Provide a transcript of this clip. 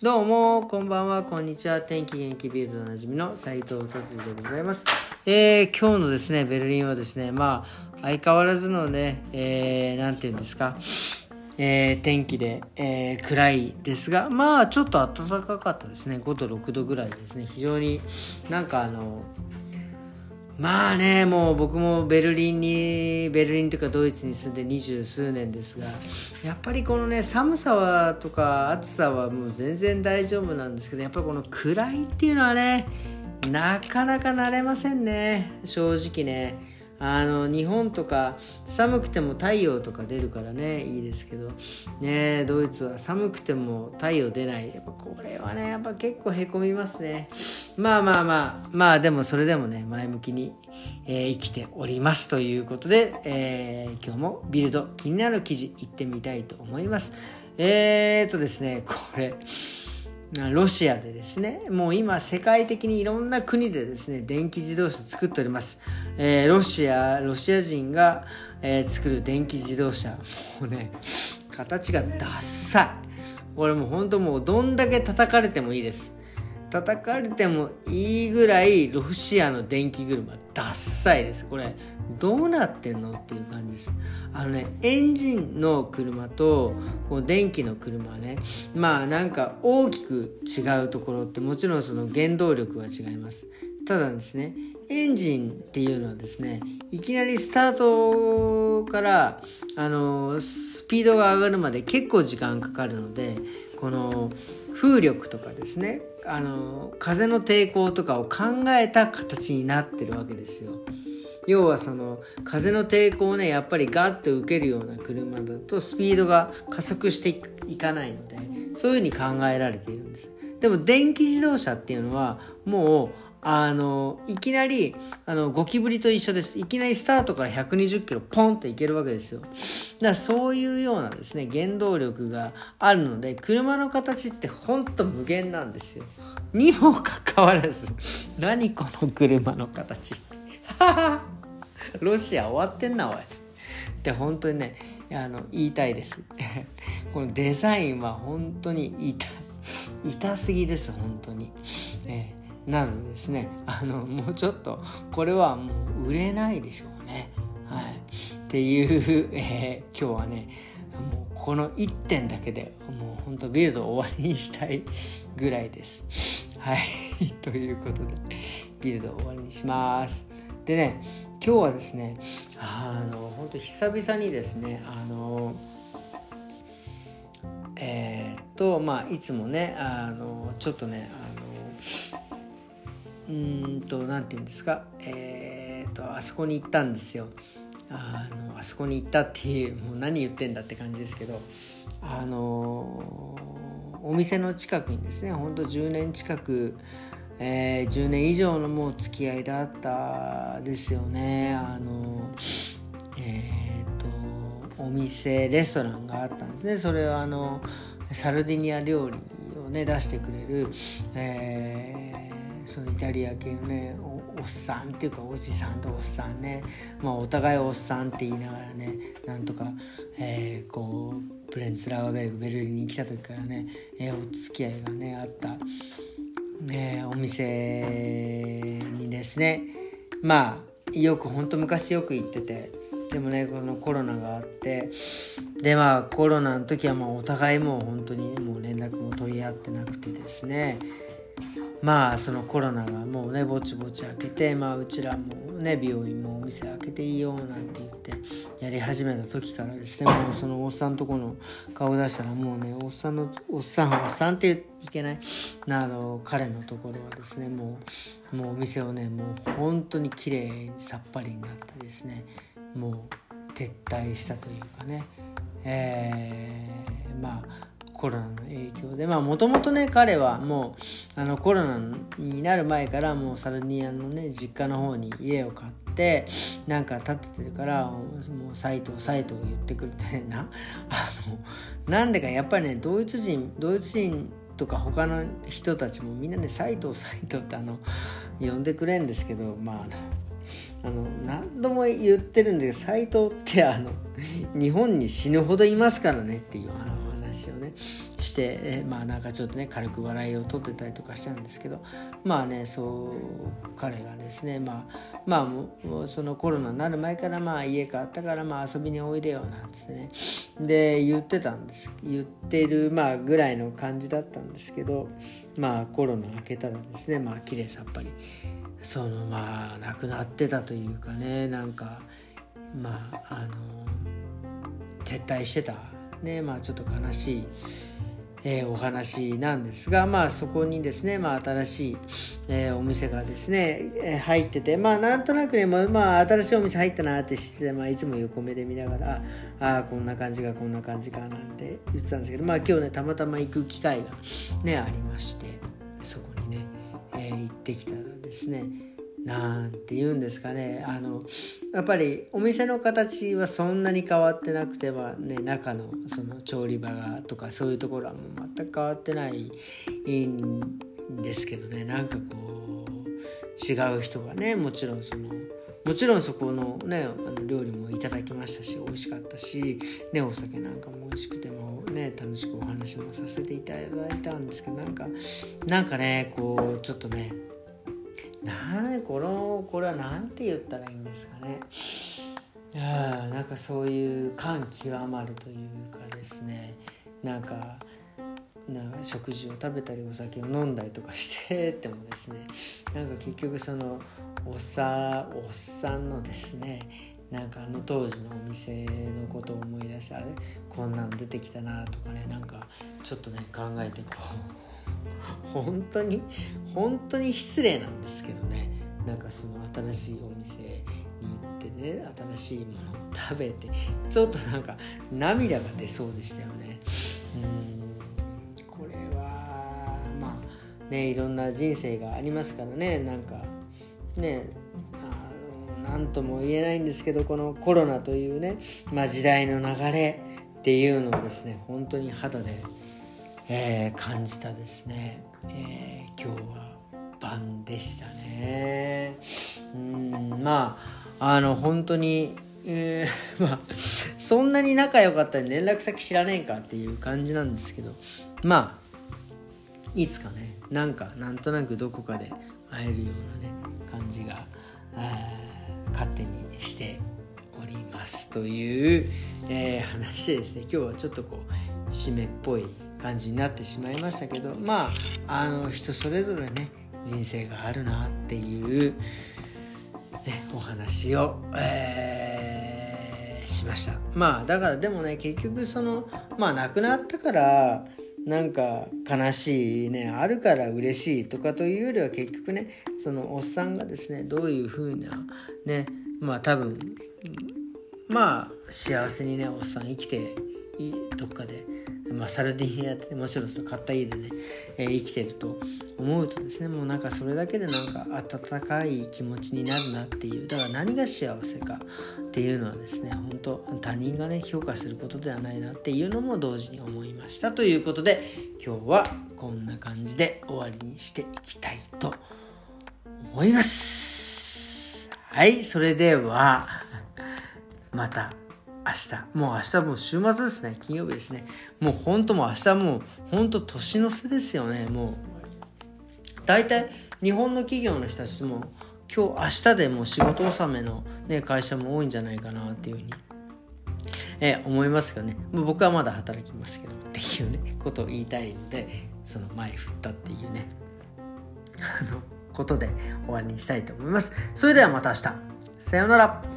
どうも、こんばんは、こんにちは。天気元気ビールドおなじみの斎藤達治でございます。えー、今日のですね、ベルリンはですね、まあ、相変わらずのね、えー、なんて言うんですか、えー、天気で、えー、暗いですが、まあ、ちょっと暖かかったですね。5度、6度ぐらいですね。非常になんかあの、まあねもう僕もベルリンにベルリンとかドイツに住んで二十数年ですがやっぱりこのね寒さはとか暑さはもう全然大丈夫なんですけどやっぱりこの暗いっていうのはねなかなか慣れませんね正直ね。あの日本とか寒くても太陽とか出るからねいいですけど。ねドイツは寒くても太陽出ない。やっぱこれはねやっぱ結構へこみますね。まあまあまあまあでもそれでもね前向きに、えー、生きておりますということで、えー、今日もビルド気になる記事いってみたいと思います。えーとですねこれ。ロシアでですね、もう今世界的にいろんな国でですね、電気自動車作っております。えー、ロシア、ロシア人が、えー、作る電気自動車。もうね、形がダッサい。これもう本当もうどんだけ叩かれてもいいです。叩かれてもいいぐらいロシアの電気車ダッサいです。これどうなってんのっていう感じです。あのねエンジンの車とこう電気の車はね。まあなんか大きく違うところってもちろんその原動力は違います。ただですねエンジンっていうのはですねいきなりスタートからあのスピードが上がるまで結構時間かかるのでこの風力とかですねあの風の抵抗とかを考えた形になってるわけですよ。要はその風の抵抗をねやっぱりガッと受けるような車だとスピードが加速していかないのでそういうふうに考えられているんです。でも電気自動車っていうのはもうあのいきなりあのゴキブリと一緒です。いきなりスタートから120キロポンっていけるわけですよ。だからそういうようなですね原動力があるので車の形ってほんと無限なんですよ。にもかかわらず何この車の形。ロシア終わってんなおい。って本当にねあの言いたいです。このデザインは本当に痛痛すぎです本当に、え。なのですねあのもうちょっとこれはもう売れないでしょうね。はい、っていう、えー、今日はねもうこの1点だけでもうほんとビルド終わりにしたいぐらいです。はい ということでビルド終わりにします。でね今日はですねあの本当久々にですねあのえー、っとまあいつもねあのちょっとねうんと何て言うんですか？えー、とあそこに行ったんですよ。あのあそこに行ったっていうもう何言ってんだって感じですけど。あのお店の近くにですねほんと10年近く、えー、10年以上のもう付き合いだったですよね。あのえー、とお店レストランがあったんですね。それはあのサルディニア料理をね出してくれる、えーそのイタリア系のねおっさんっていうかおじさんとおっさんね、まあ、お互いおっさんって言いながらねなんとか、えー、こうプレンツラーベルグベルリンに来た時からね、えー、お付き合いがねあった、ね、お店にですね。まあよくほんと昔よく行っててでもねこのコロナがあってでまあコロナの時はもうお互いもう本当にもう連絡も取り合ってなくてですね。まあそのコロナがもうねぼちぼち開けてまあうちらもね病院もお店開けていいよなんて言ってやり始めた時からですねもうそのおっさんとこの顔出したらもうねおっさんのおっさんおっさんっていけない。あの彼のところはですねもうもうお店をねもう本当に綺麗にさっぱりになってですねもう撤退したというかね。えー、まあコロナの影響でまあもともとね彼はもうあのコロナになる前からもうサルニアのね実家の方に家を買ってなんか建ててるからもうサイトサイトを言ってくれてな あのなんでかやっぱりねドイツ人ドイツ人とか他の人たちもみんなね斎藤斎藤ってあの呼んでくれんですけどまああの何度も言ってるんだけど斎藤ってあの日本に死ぬほどいますからねっていう話。ねして、えまあなんかちょっとね軽く笑いを取ってたりとかしたんですけどまあねそう彼がですねまあまあもうそのコロナになる前からまあ家買ったからまあ遊びにおいでよなんつってねで言ってたんです言ってるまあぐらいの感じだったんですけどまあコロナ明けたらですねまあ綺麗さっぱりそのまあ亡くなってたというかねなんかまああの撤退してたねまあちょっと悲しい、えー、お話なんですがまあそこにですねまあ新しい、えー、お店がですね、えー、入っててまあなんとなくねまあ、まあ、新しいお店入ったなって知ってて、まあ、いつも横目で見ながらああこんな感じかこんな感じかなんて言ってたんですけどまあ今日ねたまたま行く機会がねありましてそこにね、え、行ってきたらですねなんて言うんですかね。あのやっぱりお店の形はそんなに変わってなくてはね中のその調理場がとかそういうところはもう全く変わってないんですけどね。なんかこう違う人がねもちろんそのもちろんそこのねあの料理もいただきましたし美味しかったし、ね、お酒なんかも美味しくてもね楽しくお話もさせていただいたんですけどなんかなんかねこうちょっとねなこのこれは何て言ったらいいんですかね。あなんかそういう感極まるというかですね。なんかな食事を食べたりお酒を飲んだりとかしててもですね。なんか結局そのおっさおっさんのですね。なんかあの当時のお店のことを思い出してあれこんなの出てきたなとかね。なんかちょっとね考えてこう。本当に本当に失礼なんですけどね。なんかその新しいお店に行ってね新しいものを食べてちょっとなんか涙が出そうでしたよね。うん。これはまあねいろんな人生がありますからね。なんかね何とも言えないんですけどこのコロナというね、まあ、時代の流れっていうのをですね本当に肌でえー、感じたですね、えー、今日は晩でしたね。うんまああの本当にえー、まあそんなに仲良かったら連絡先知らねえかっていう感じなんですけどまあいつかねなんかなんとなくどこかで会えるようなね感じが勝手にしておりますという、えー、話でですね。今日はちょっとこう締めっぽい感じになってしまいましたけどまああの人それぞれね人生があるなっていう、ね、お話を、えー、しました。まあだからでもね結局そのまあ亡くなったからなんか悲しいねあるから嬉しいとかというよりは結局ねそのおっさんがですねどういう風なねまあ多分まあ幸せにねおっさん生きてどっかでまあ、サルディニアってもちろんその買った家でね、えー、生きてると思うとですねもうなんかそれだけでなんか温かい気持ちになるなっていうだから何が幸せかっていうのはですね本当他人がね評価することではないなっていうのも同時に思いましたということで今日はこんな感じで終わりにしていきたいと思います。はいそれではまた。明日。もう明日もう週末ですね。金曜日ですね。もうほんともう明日もうほんと年の瀬ですよね。もう。大体日本の企業の人たちも今日明日でもう仕事納めの、ね、会社も多いんじゃないかなっていうふうに、え思いますけどね。僕はまだ働きますけどっていうね ことを言いたいのでその前振ったっていうね。あのことで終わりにしたいと思います。それではまた明日。さようなら。